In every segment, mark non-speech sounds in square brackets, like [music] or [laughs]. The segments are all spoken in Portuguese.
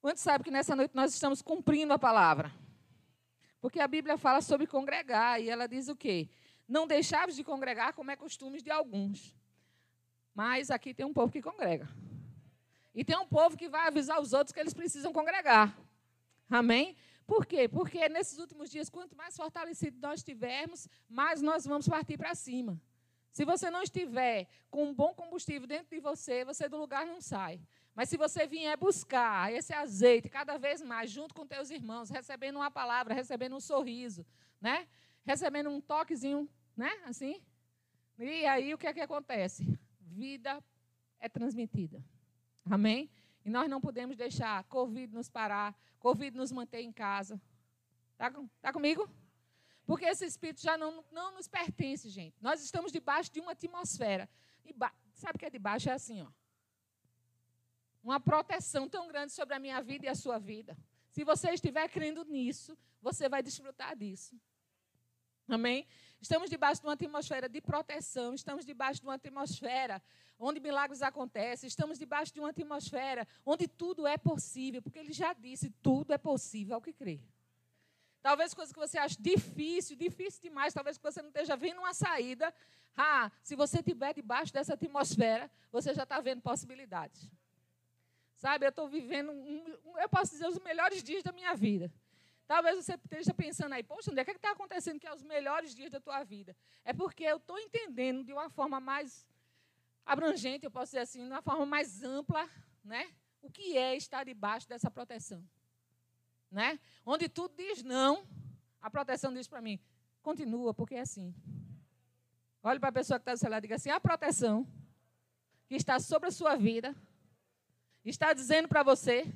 Quantos sabe que nessa noite nós estamos cumprindo a palavra? Porque a Bíblia fala sobre congregar e ela diz o quê? Não deixaves de congregar como é costume de alguns. Mas aqui tem um povo que congrega. E tem um povo que vai avisar os outros que eles precisam congregar. Amém? Por quê? Porque nesses últimos dias, quanto mais fortalecido nós estivermos, mais nós vamos partir para cima. Se você não estiver com um bom combustível dentro de você, você do lugar não sai. Mas se você vier buscar esse azeite cada vez mais, junto com teus irmãos, recebendo uma palavra, recebendo um sorriso, né? recebendo um toquezinho, né? assim, e aí o que é que acontece? Vida é transmitida. Amém? E nós não podemos deixar Covid nos parar, Covid nos manter em casa. Está tá comigo? Porque esse espírito já não, não nos pertence, gente. Nós estamos debaixo de uma atmosfera. E sabe o que é debaixo? É assim, ó. Uma proteção tão grande sobre a minha vida e a sua vida. Se você estiver crendo nisso, você vai desfrutar disso. Amém? Estamos debaixo de uma atmosfera de proteção, estamos debaixo de uma atmosfera onde milagres acontecem, estamos debaixo de uma atmosfera onde tudo é possível, porque ele já disse: tudo é possível ao que crê. Talvez coisa que você acha difícil, difícil demais, talvez que você não esteja vendo uma saída. Ah, se você estiver debaixo dessa atmosfera, você já está vendo possibilidades. Sabe, eu estou vivendo, um, eu posso dizer, os melhores dias da minha vida. Talvez você esteja pensando aí, poxa, onde é que está acontecendo que é os melhores dias da tua vida? É porque eu estou entendendo de uma forma mais abrangente, eu posso dizer assim, de uma forma mais ampla, né? O que é estar debaixo dessa proteção né? Onde tudo diz não, a proteção diz para mim, continua, porque é assim. Olhe para a pessoa que está do seu lado e diga assim: a proteção que está sobre a sua vida está dizendo para você: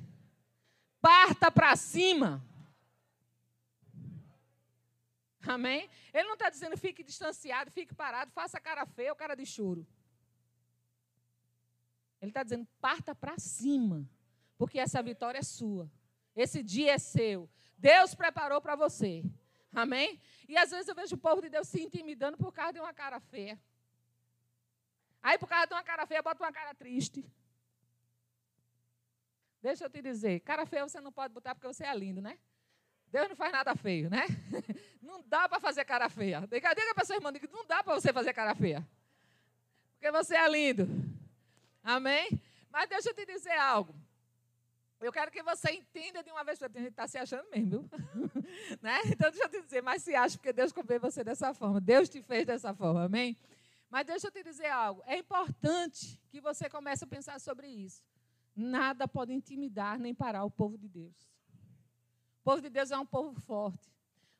parta para cima. Amém? Ele não está dizendo fique distanciado, fique parado, faça cara feia ou cara de choro. Ele está dizendo parta para cima, porque essa vitória é sua. Esse dia é seu. Deus preparou para você. Amém? E às vezes eu vejo o povo de Deus se intimidando por causa de uma cara feia. Aí, por causa de uma cara feia, bota uma cara triste. Deixa eu te dizer, cara feia você não pode botar porque você é lindo, né? Deus não faz nada feio, né? [laughs] Não dá para fazer cara feia. Diga, diga para sua irmã, diga, não dá para você fazer cara feia. Porque você é lindo. Amém? Mas deixa eu te dizer algo. Eu quero que você entenda de uma vez para gente está se achando mesmo, viu? [laughs] né? Então, deixa eu te dizer, mas se acha porque Deus comprou você dessa forma. Deus te fez dessa forma, amém? Mas deixa eu te dizer algo. É importante que você comece a pensar sobre isso. Nada pode intimidar nem parar o povo de Deus. O povo de Deus é um povo forte.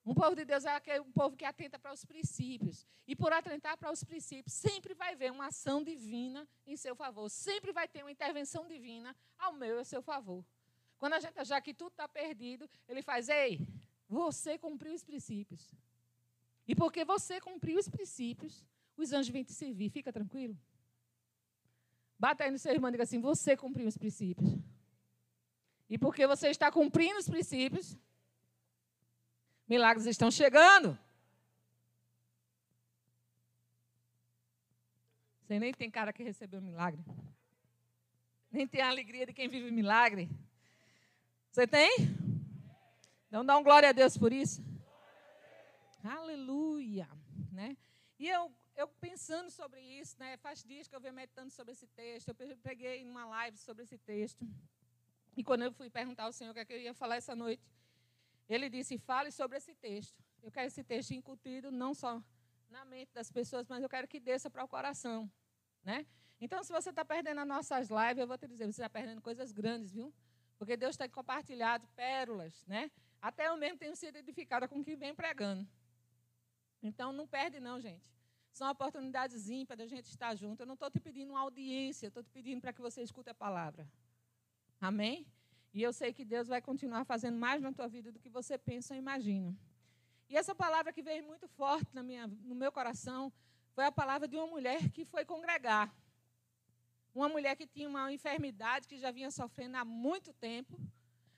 Um povo de Deus é aquele, um povo que atenta para os princípios. E por atentar para os princípios, sempre vai haver uma ação divina em seu favor. Sempre vai ter uma intervenção divina ao meu e ao seu favor. Quando a gente achar que tudo está perdido, ele faz, ei, você cumpriu os princípios. E porque você cumpriu os princípios, os anjos vêm te servir. Fica tranquilo. Bata aí no seu irmão e diga assim: você cumpriu os princípios. E porque você está cumprindo os princípios, Milagres estão chegando. Você nem tem cara que recebeu milagre. Nem tem a alegria de quem vive milagre. Você tem? Então dá um glória a Deus por isso. Aleluia. Né? E eu, eu pensando sobre isso, né? faz dias que eu venho meditando sobre esse texto. Eu peguei uma live sobre esse texto. E quando eu fui perguntar ao Senhor o que, é que eu ia falar essa noite, ele disse: fale sobre esse texto. Eu quero esse texto incutido não só na mente das pessoas, mas eu quero que desça para o coração. Né? Então, se você está perdendo as nossas lives, eu vou te dizer: você está perdendo coisas grandes, viu? Porque Deus tem compartilhado pérolas. Né? Até eu mesmo tenho sido edificada com o que vem pregando. Então, não perde, não, gente. São oportunidades ímpares da gente estar junto. Eu não estou te pedindo uma audiência, estou te pedindo para que você escute a palavra. Amém? E eu sei que Deus vai continuar fazendo mais na tua vida do que você pensa ou imagina. E essa palavra que veio muito forte na minha, no meu coração foi a palavra de uma mulher que foi congregar. Uma mulher que tinha uma enfermidade que já vinha sofrendo há muito tempo,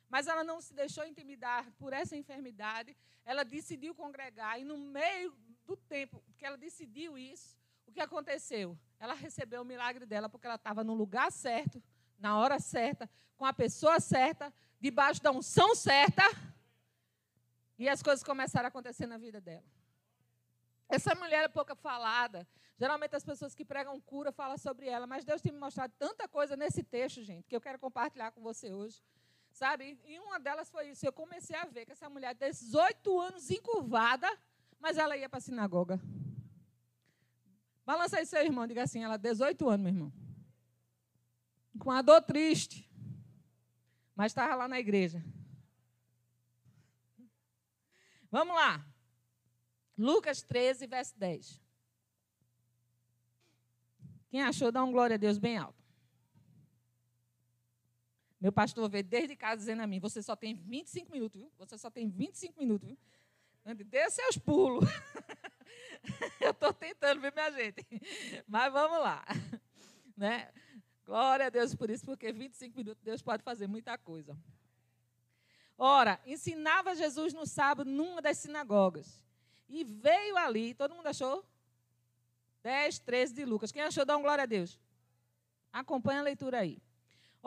mas ela não se deixou intimidar por essa enfermidade. Ela decidiu congregar e no meio do tempo que ela decidiu isso, o que aconteceu? Ela recebeu o milagre dela porque ela estava no lugar certo, na hora certa, com a pessoa certa, debaixo da unção certa, e as coisas começaram a acontecer na vida dela. Essa mulher é pouca falada. Geralmente as pessoas que pregam cura falam sobre ela, mas Deus tem me mostrado tanta coisa nesse texto, gente, que eu quero compartilhar com você hoje. Sabe? E uma delas foi isso. Eu comecei a ver que essa mulher, 18 anos encurvada, mas ela ia para a sinagoga. Balança aí seu irmão, diga assim, ela 18 anos, meu irmão. Com a dor triste. Mas estava lá na igreja. Vamos lá. Lucas 13, verso 10. Quem achou, dá um glória a Deus bem alto. Meu pastor veio desde casa dizendo a mim: Você só tem 25 minutos, viu? Você só tem 25 minutos, viu? Dê seus pulos. Eu [laughs] estou tentando, viu, minha gente? Mas vamos lá. [laughs] Né? Glória a Deus por isso, porque 25 minutos Deus pode fazer muita coisa. Ora, ensinava Jesus no sábado numa das sinagogas. E veio ali, todo mundo achou? 10, 13 de Lucas. Quem achou, dá um glória a Deus. Acompanha a leitura aí.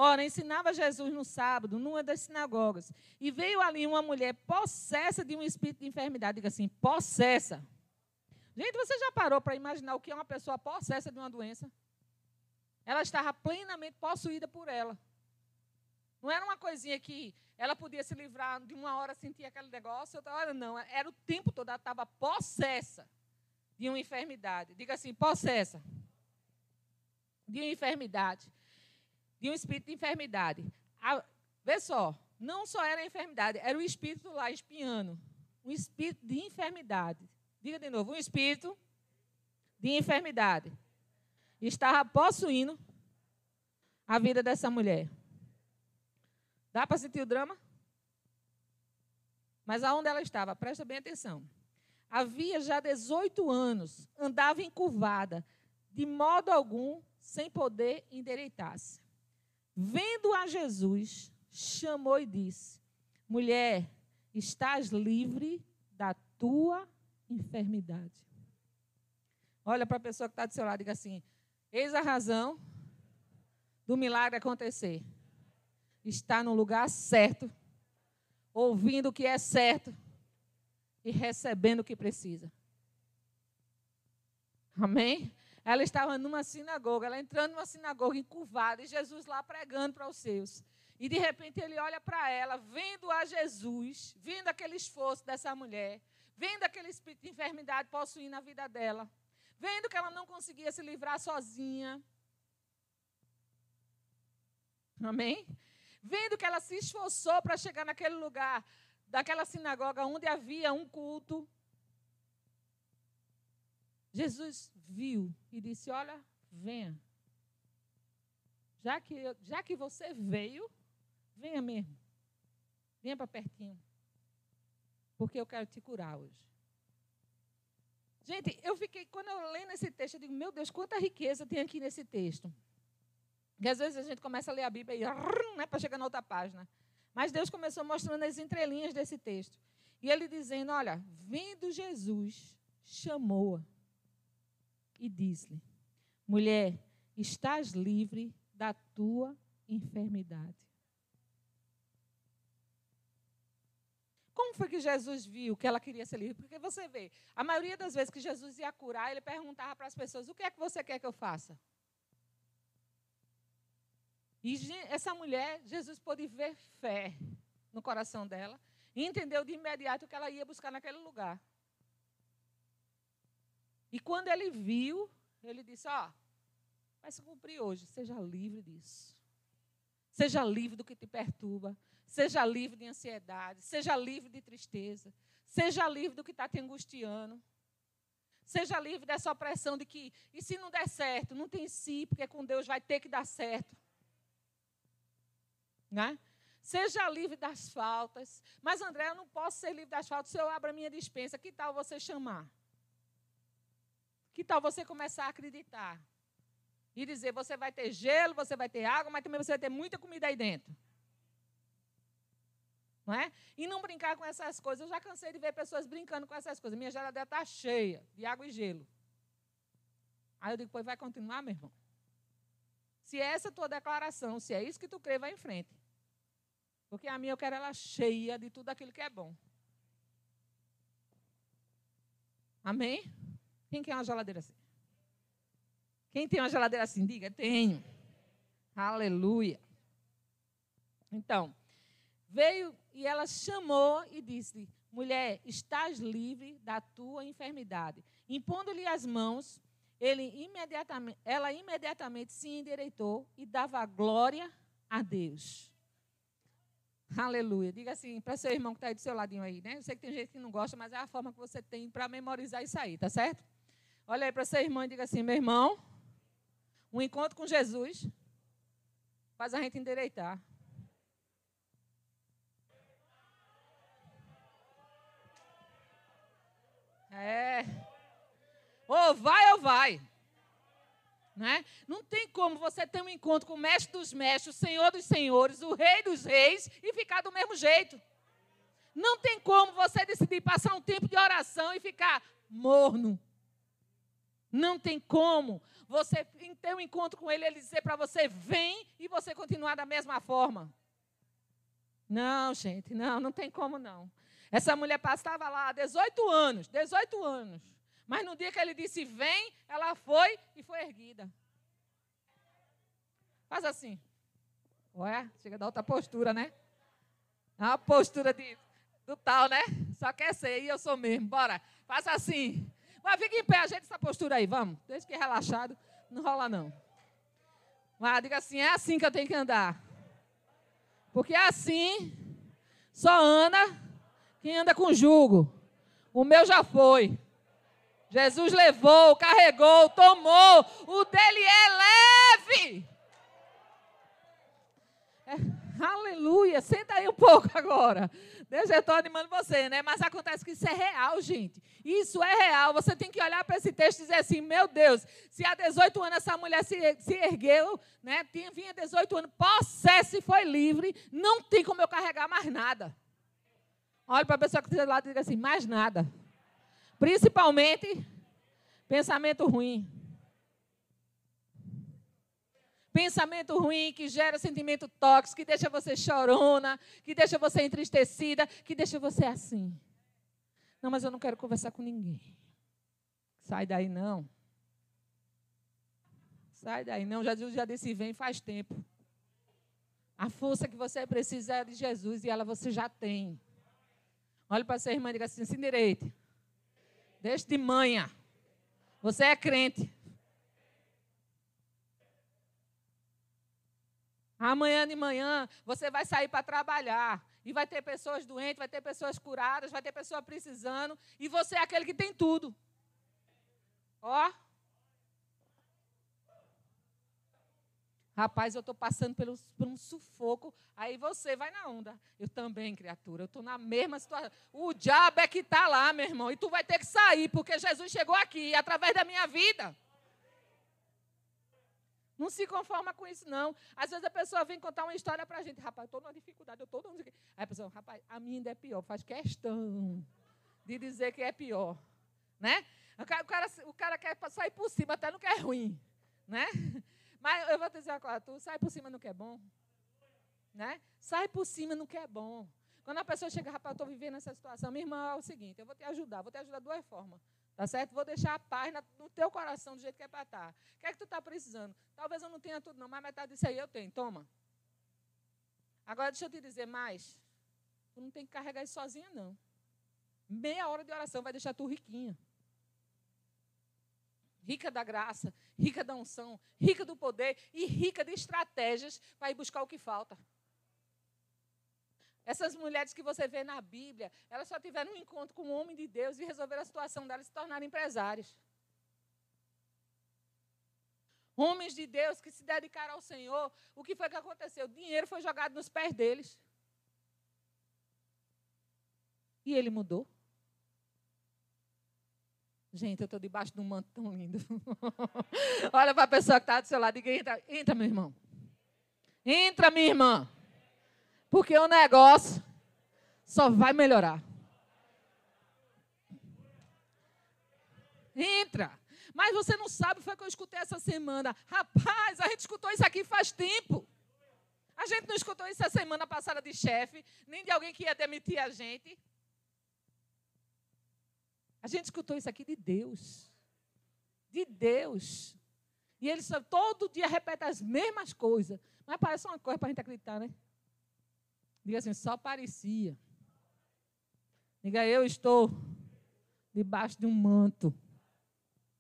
Ora, ensinava Jesus no sábado, numa das sinagogas. E veio ali uma mulher possessa de um espírito de enfermidade. Diga assim, possessa. Gente, você já parou para imaginar o que é uma pessoa possessa de uma doença? Ela estava plenamente possuída por ela. Não era uma coisinha que ela podia se livrar de uma hora sentir aquele negócio, outra hora não. Era o tempo todo, ela estava possessa de uma enfermidade. Diga assim, possessa. De uma enfermidade de um espírito de enfermidade. A, vê só, não só era a enfermidade, era o espírito lá espiando. Um espírito de enfermidade. Diga de novo, um espírito de enfermidade. Estava possuindo a vida dessa mulher. Dá para sentir o drama? Mas aonde ela estava? Presta bem atenção. Havia já 18 anos, andava encurvada, de modo algum, sem poder endireitar-se. Vendo a Jesus, chamou e disse: Mulher, estás livre da tua enfermidade. Olha para a pessoa que está do seu lado e diga assim: Eis a razão do milagre acontecer. Está no lugar certo, ouvindo o que é certo e recebendo o que precisa. Amém? Ela estava numa sinagoga, ela entrando numa sinagoga encurvada, e Jesus lá pregando para os seus. E de repente ele olha para ela, vendo a Jesus, vendo aquele esforço dessa mulher, vendo aquele espírito de enfermidade possuindo a vida dela, vendo que ela não conseguia se livrar sozinha. Amém? Vendo que ela se esforçou para chegar naquele lugar, daquela sinagoga onde havia um culto, Jesus viu e disse: Olha, venha. Já que, já que você veio, venha mesmo. Venha para pertinho. Porque eu quero te curar hoje. Gente, eu fiquei, quando eu leio esse texto, eu digo, meu Deus, quanta riqueza tem aqui nesse texto. Porque às vezes a gente começa a ler a Bíblia e [laughs] né, para chegar na outra página. Mas Deus começou mostrando as entrelinhas desse texto. E ele dizendo: Olha, vindo Jesus, chamou-a e disse-lhe: Mulher, estás livre da tua enfermidade. Como foi que Jesus viu que ela queria ser livre? Porque você vê, a maioria das vezes que Jesus ia curar, ele perguntava para as pessoas: O que é que você quer que eu faça? E essa mulher, Jesus pôde ver fé no coração dela e entendeu de imediato que ela ia buscar naquele lugar. E quando ele viu, ele disse: Ó, oh, vai se cumprir hoje, seja livre disso. Seja livre do que te perturba. Seja livre de ansiedade. Seja livre de tristeza. Seja livre do que está te angustiando. Seja livre dessa opressão de que, e se não der certo, não tem si, porque com Deus vai ter que dar certo. Né? Seja livre das faltas. Mas, André, eu não posso ser livre das faltas se eu abro a minha dispensa. Que tal você chamar? Que tal você começar a acreditar? E dizer, você vai ter gelo, você vai ter água, mas também você vai ter muita comida aí dentro. Não é? E não brincar com essas coisas. Eu já cansei de ver pessoas brincando com essas coisas. Minha geladeira está cheia de água e gelo. Aí eu digo, pois vai continuar, meu irmão? Se é essa tua declaração, se é isso que tu crê, vai em frente. Porque a minha eu quero ela cheia de tudo aquilo que é bom. Amém? Quem quer uma geladeira assim? Quem tem uma geladeira assim? Diga, tenho. Aleluia. Então, veio e ela chamou e disse: Mulher, estás livre da tua enfermidade. Impondo-lhe as mãos, imediatamente, ela imediatamente se endireitou e dava glória a Deus. Aleluia. Diga assim para seu irmão que está aí do seu ladinho aí, né? Eu sei que tem gente que não gosta, mas é a forma que você tem para memorizar isso aí, tá certo? Olha aí para seu irmão e diga assim: meu irmão, um encontro com Jesus faz a gente endireitar. É. Ou vai ou vai. Né? Não tem como você ter um encontro com o mestre dos mestres, o senhor dos senhores, o rei dos reis e ficar do mesmo jeito. Não tem como você decidir passar um tempo de oração e ficar morno. Não tem como você ter um encontro com ele, ele dizer para você, vem, e você continuar da mesma forma. Não, gente, não, não tem como não. Essa mulher passava lá 18 anos, 18 anos. Mas no dia que ele disse vem, ela foi e foi erguida. Faz assim. Ué, chega da outra postura, né? É uma postura de, do tal, né? Só quer ser, e eu sou mesmo. Bora, faça assim. Mas fica em pé, ajeita essa postura aí, vamos. Desde que relaxado, não rola não. Mas diga assim, é assim que eu tenho que andar. Porque é assim, só anda quem anda com jugo. O meu já foi. Jesus levou, carregou, tomou. O dele é leve. É, aleluia. Senta aí um pouco agora. Deus já estou animando você, né? Mas acontece que isso é real, gente. Isso é real. Você tem que olhar para esse texto e dizer assim: meu Deus, se há 18 anos essa mulher se, se ergueu, né? Tinha, vinha 18 anos, possessa e foi livre, não tem como eu carregar mais nada. Olhe para a pessoa que está do lado e diga assim: mais nada. Principalmente pensamento ruim. Pensamento ruim que gera sentimento tóxico, que deixa você chorona, que deixa você entristecida, que deixa você assim. Não, mas eu não quero conversar com ninguém. Sai daí não. Sai daí não. Já, já disse vem faz tempo. A força que você precisa é de Jesus e ela você já tem. Olhe para sua irmã e diga assim: se direito. Deixe de manhã. Você é crente. Amanhã de manhã você vai sair para trabalhar. E vai ter pessoas doentes, vai ter pessoas curadas, vai ter pessoa precisando. E você é aquele que tem tudo. Ó. Rapaz, eu estou passando pelo, por um sufoco. Aí você vai na onda. Eu também, criatura. Eu estou na mesma situação. O diabo é que está lá, meu irmão. E tu vai ter que sair, porque Jesus chegou aqui através da minha vida. Não se conforma com isso, não. Às vezes a pessoa vem contar uma história para a gente. Rapaz, estou numa dificuldade, eu estou numa... Aí a pessoa, rapaz, a minha ainda é pior. Faz questão de dizer que é pior. Né? O cara, o cara, o cara quer sair por cima, até não quer ruim. Né? [laughs] Mas eu vou te dizer uma coisa, tu sai por cima no que é bom. Né? Sai por cima no que é bom. Quando a pessoa chega, rapaz, eu estou vivendo essa situação, minha irmã, é o seguinte, eu vou te ajudar, vou te ajudar de duas formas. Tá certo? Vou deixar a paz no teu coração do jeito que é para estar. Tá. O que é que tu está precisando? Talvez eu não tenha tudo, não, mas metade disso aí eu tenho. Toma. Agora, deixa eu te dizer mais. Tu não tem que carregar isso sozinha, não. Meia hora de oração vai deixar tu riquinha rica da graça, rica da unção, rica do poder e rica de estratégias para ir buscar o que falta. Essas mulheres que você vê na Bíblia, elas só tiveram um encontro com um homem de Deus e resolveram a situação delas se tornarem empresários. Homens de Deus que se dedicaram ao Senhor, o que foi que aconteceu? O dinheiro foi jogado nos pés deles. E ele mudou. Gente, eu estou debaixo de um manto tão lindo. [laughs] Olha para a pessoa que está do seu lado e diga: entra, entra, meu irmão. Entra, minha irmã. Porque o negócio só vai melhorar. Entra. Mas você não sabe, foi o que eu escutei essa semana. Rapaz, a gente escutou isso aqui faz tempo. A gente não escutou isso a semana passada de chefe, nem de alguém que ia demitir a gente. A gente escutou isso aqui de Deus. De Deus. E ele só, todo dia repete as mesmas coisas. Mas parece uma coisa para a gente acreditar, né? Diga assim, só parecia. Diga, eu estou debaixo de um manto,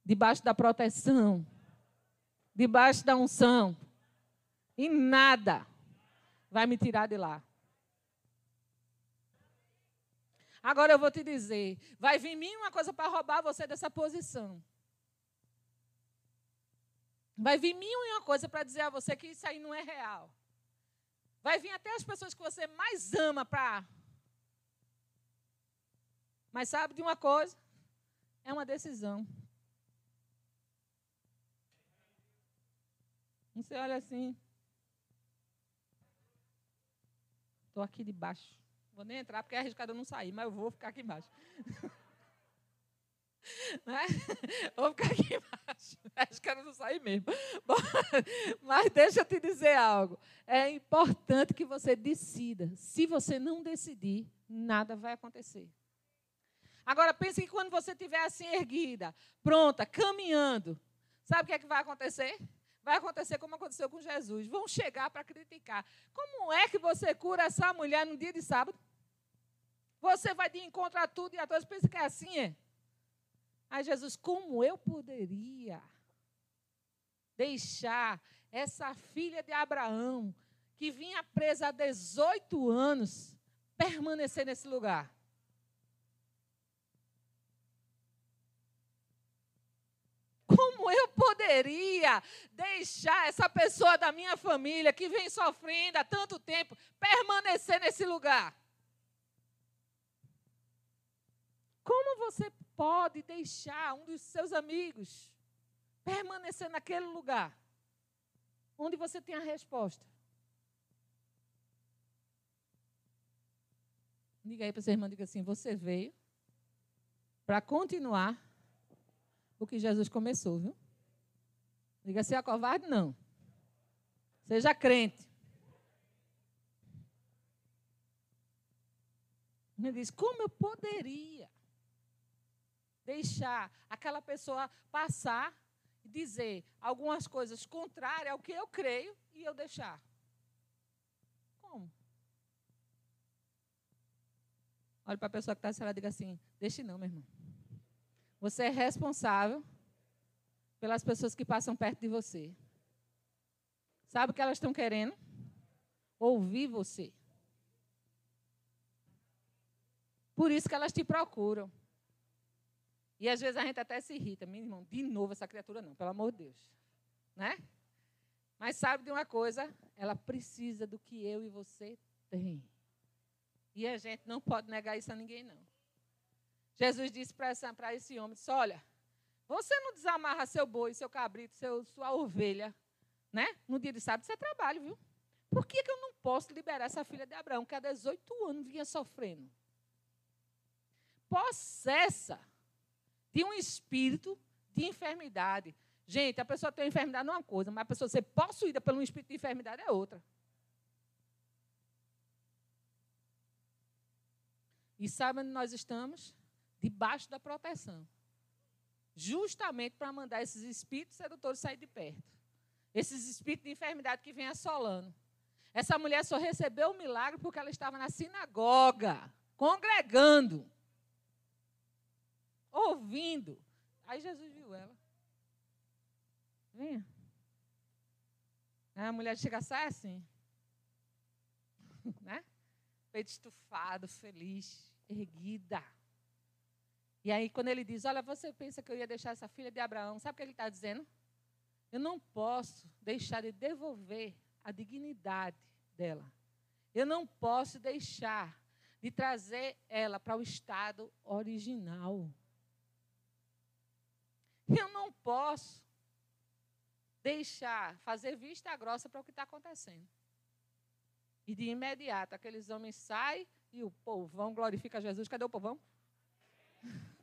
debaixo da proteção, debaixo da unção. E nada vai me tirar de lá. Agora eu vou te dizer, vai vir mim uma coisa para roubar você dessa posição. Vai vir mil e uma coisa para dizer a você que isso aí não é real. Vai vir até as pessoas que você mais ama para. Mas sabe de uma coisa? É uma decisão. Você olha assim. Estou aqui debaixo. Vou nem entrar porque é arriscado eu não sair, mas eu vou ficar aqui embaixo. [laughs] Né? [laughs] Vou ficar aqui embaixo. [laughs] Acho que eu não sair mesmo. [laughs] Bom, mas deixa eu te dizer algo. É importante que você decida. Se você não decidir, nada vai acontecer. Agora pense que quando você estiver assim erguida, pronta, caminhando, sabe o que é que vai acontecer? Vai acontecer como aconteceu com Jesus. Vão chegar para criticar. Como é que você cura essa mulher no dia de sábado? Você vai de encontro a tudo e a todos. Pensa que é assim, é? Aí Jesus, como eu poderia deixar essa filha de Abraão, que vinha presa há 18 anos, permanecer nesse lugar? Como eu poderia deixar essa pessoa da minha família que vem sofrendo há tanto tempo permanecer nesse lugar? Como você pode deixar um dos seus amigos permanecer naquele lugar onde você tem a resposta? Diga aí para sua irmã, diga assim: você veio para continuar o que Jesus começou, viu? Diga se é covarde, não. Seja crente. Ele diz: como eu poderia deixar aquela pessoa passar e dizer algumas coisas contrárias ao que eu creio e eu deixar. Como? Olha para a pessoa que está assim, ela diga assim: deixe não, meu irmão. Você é responsável pelas pessoas que passam perto de você. Sabe o que elas estão querendo? Ouvir você. Por isso que elas te procuram. E às vezes a gente até se irrita. Meu irmão, de novo essa criatura não, pelo amor de Deus. Né? Mas sabe de uma coisa? Ela precisa do que eu e você tem. E a gente não pode negar isso a ninguém, não. Jesus disse para esse homem, disse, olha, você não desamarra seu boi, seu cabrito, seu, sua ovelha, né? No dia de sábado, é trabalho, viu? Por que, que eu não posso liberar essa filha de Abraão, que há 18 anos vinha sofrendo? Possessa de um espírito de enfermidade. Gente, a pessoa tem enfermidade é uma coisa, mas a pessoa ser possuída por um espírito de enfermidade é outra. E sabe onde nós estamos? Debaixo da proteção. Justamente para mandar esses espíritos sedutores sair de perto. Esses espíritos de enfermidade que vêm assolando. Essa mulher só recebeu o milagre porque ela estava na sinagoga, congregando ouvindo. Aí Jesus viu ela. Venha. Aí a mulher chega sai assim. [laughs] né? Peito estufado, feliz, erguida. E aí, quando ele diz: Olha, você pensa que eu ia deixar essa filha de Abraão? Sabe o que ele está dizendo? Eu não posso deixar de devolver a dignidade dela. Eu não posso deixar de trazer ela para o estado original. Eu não posso deixar fazer vista grossa para o que está acontecendo. E de imediato, aqueles homens saem e o povão glorifica Jesus. Cadê o povão? [laughs]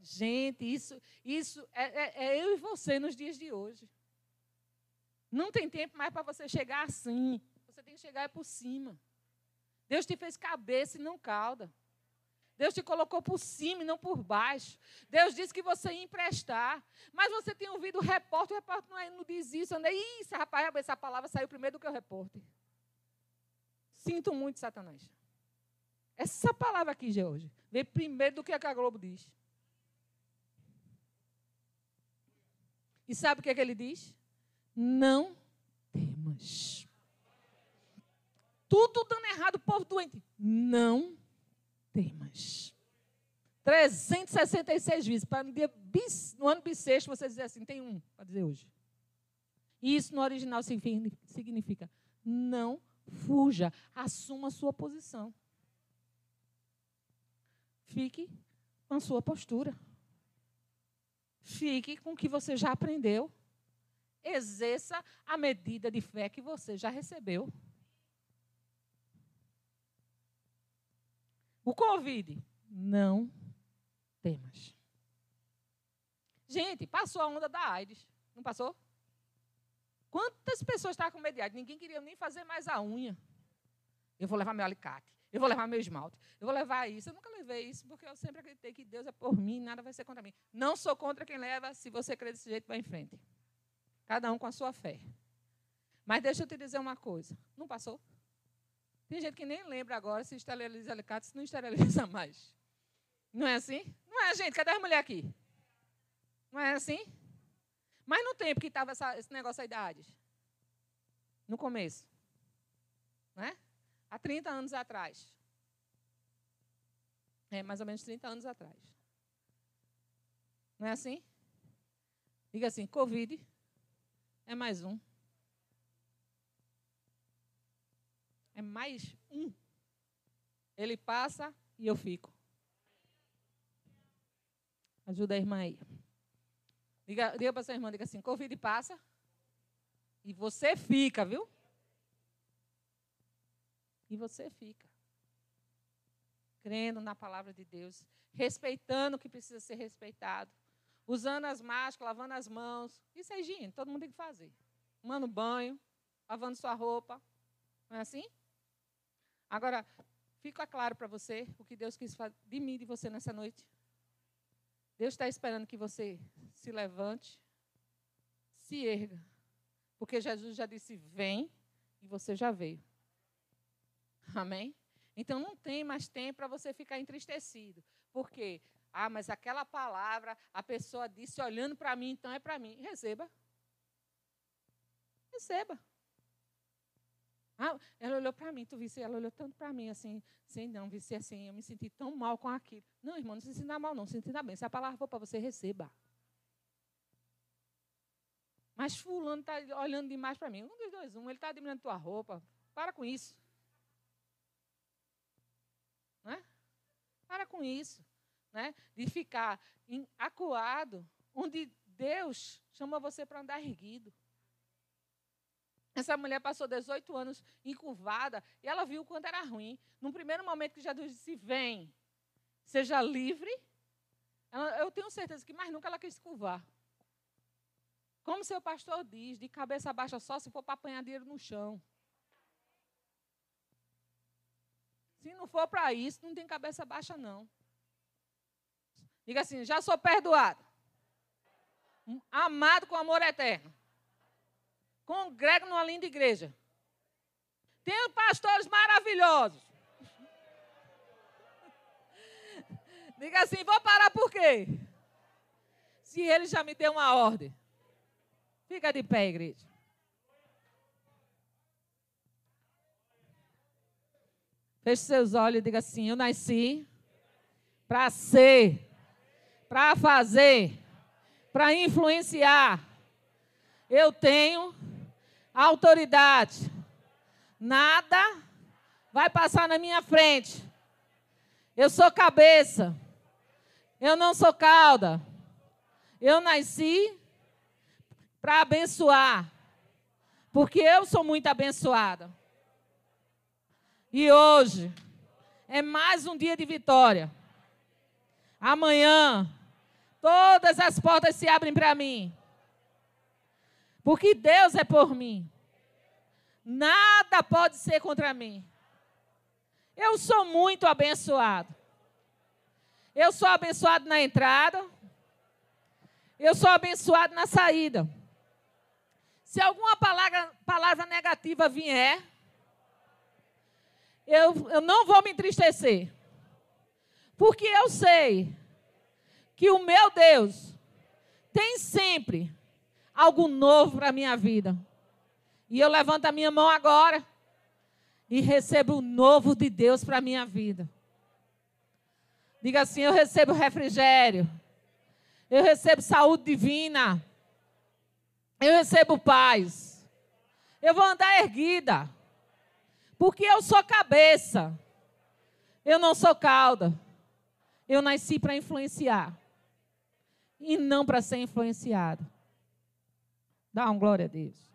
Gente, isso, isso é, é, é eu e você nos dias de hoje. Não tem tempo mais para você chegar assim. Você tem que chegar por cima. Deus te fez cabeça e não cauda. Deus te colocou por cima e não por baixo. Deus disse que você ia emprestar. Mas você tem ouvido o repórter, o repórter não, é, não diz isso. Anda, isso, rapaz, essa palavra saiu primeiro do que o repórter. Sinto muito, Satanás. Essa palavra aqui hoje veio primeiro do que a Globo diz. E sabe o que, é que ele diz? Não temas. Tudo dando errado, povo doente. Não temas. 366 vezes. Para no, dia bis, no ano bissexto você dizer assim, tem um para dizer hoje. E isso no original significa não fuja, assuma a sua posição. Fique com a sua postura. Fique com o que você já aprendeu. Exerça a medida de fé que você já recebeu. O Covid, não temas. Gente, passou a onda da AIDS. Não passou? Quantas pessoas estavam com medo de AIDS? Ninguém queria nem fazer mais a unha. Eu vou levar meu alicate. Eu vou levar meu esmalte. Eu vou levar isso. Eu nunca levei isso, porque eu sempre acreditei que Deus é por mim, nada vai ser contra mim. Não sou contra quem leva, se você crê desse jeito, vai em frente. Cada um com a sua fé. Mas deixa eu te dizer uma coisa. Não passou? Tem gente que nem lembra agora se esteriliza alicate, se não esteriliza [laughs] mais. Não é assim? Não é, gente? Cadê as mulheres aqui? Não é assim? Mas no tempo que estava esse negócio aí da AIDS. No começo. Não é? Há 30 anos atrás. É, mais ou menos 30 anos atrás. Não é assim? Diga assim, Covid é mais um. É mais um. Ele passa e eu fico. Ajuda a irmã aí. Diga, diga para sua irmã, diga assim, Covid passa e você fica, viu? E você fica. Crendo na palavra de Deus, respeitando o que precisa ser respeitado, usando as máscaras, lavando as mãos. Isso é higiene, todo mundo tem que fazer. Tomando banho, lavando sua roupa. Não é assim? Agora, fica claro para você o que Deus quis fazer de mim e de você nessa noite. Deus está esperando que você se levante, se erga. Porque Jesus já disse: vem, e você já veio. Amém? Então não tem mais tempo para você ficar entristecido. Por quê? Ah, mas aquela palavra, a pessoa disse olhando para mim, então é para mim. Receba. Receba. Ah, ela olhou para mim, tu visse, ela olhou tanto para mim, assim, sem não, visse assim, eu me senti tão mal com aquilo. Não, irmão, não se sinta mal, não, se sinta bem. Se a palavra for para você, receba. Mas fulano está olhando demais para mim. Um, dois, dois, um, ele está admirando tua roupa. Para com isso. Né? Para com isso. Né? De ficar acuado, onde Deus chama você para andar erguido. Essa mulher passou 18 anos encurvada e ela viu o quanto era ruim. Num primeiro momento que Jesus disse: Vem, seja livre. Ela, eu tenho certeza que mais nunca ela quis se curvar. Como seu pastor diz, de cabeça baixa só se for para apanhar dinheiro no chão. Se não for para isso, não tem cabeça baixa, não. Diga assim: já sou perdoado. Amado com amor eterno. Congrego numa linda igreja. Tenho pastores maravilhosos. [laughs] Diga assim: vou parar por quê? Se ele já me deu uma ordem. Fica de pé, igreja. Feche seus olhos e diga assim: Eu nasci para ser, para fazer, para influenciar. Eu tenho autoridade. Nada vai passar na minha frente. Eu sou cabeça. Eu não sou cauda. Eu nasci para abençoar. Porque eu sou muito abençoada. E hoje é mais um dia de vitória. Amanhã, todas as portas se abrem para mim. Porque Deus é por mim. Nada pode ser contra mim. Eu sou muito abençoado. Eu sou abençoado na entrada. Eu sou abençoado na saída. Se alguma palavra, palavra negativa vier, eu, eu não vou me entristecer. Porque eu sei que o meu Deus tem sempre algo novo para a minha vida. E eu levanto a minha mão agora e recebo o novo de Deus para a minha vida. Diga assim: eu recebo refrigério, eu recebo saúde divina, eu recebo paz, eu vou andar erguida, porque eu sou cabeça, eu não sou cauda. Eu nasci para influenciar e não para ser influenciado. Dá um glória a Deus.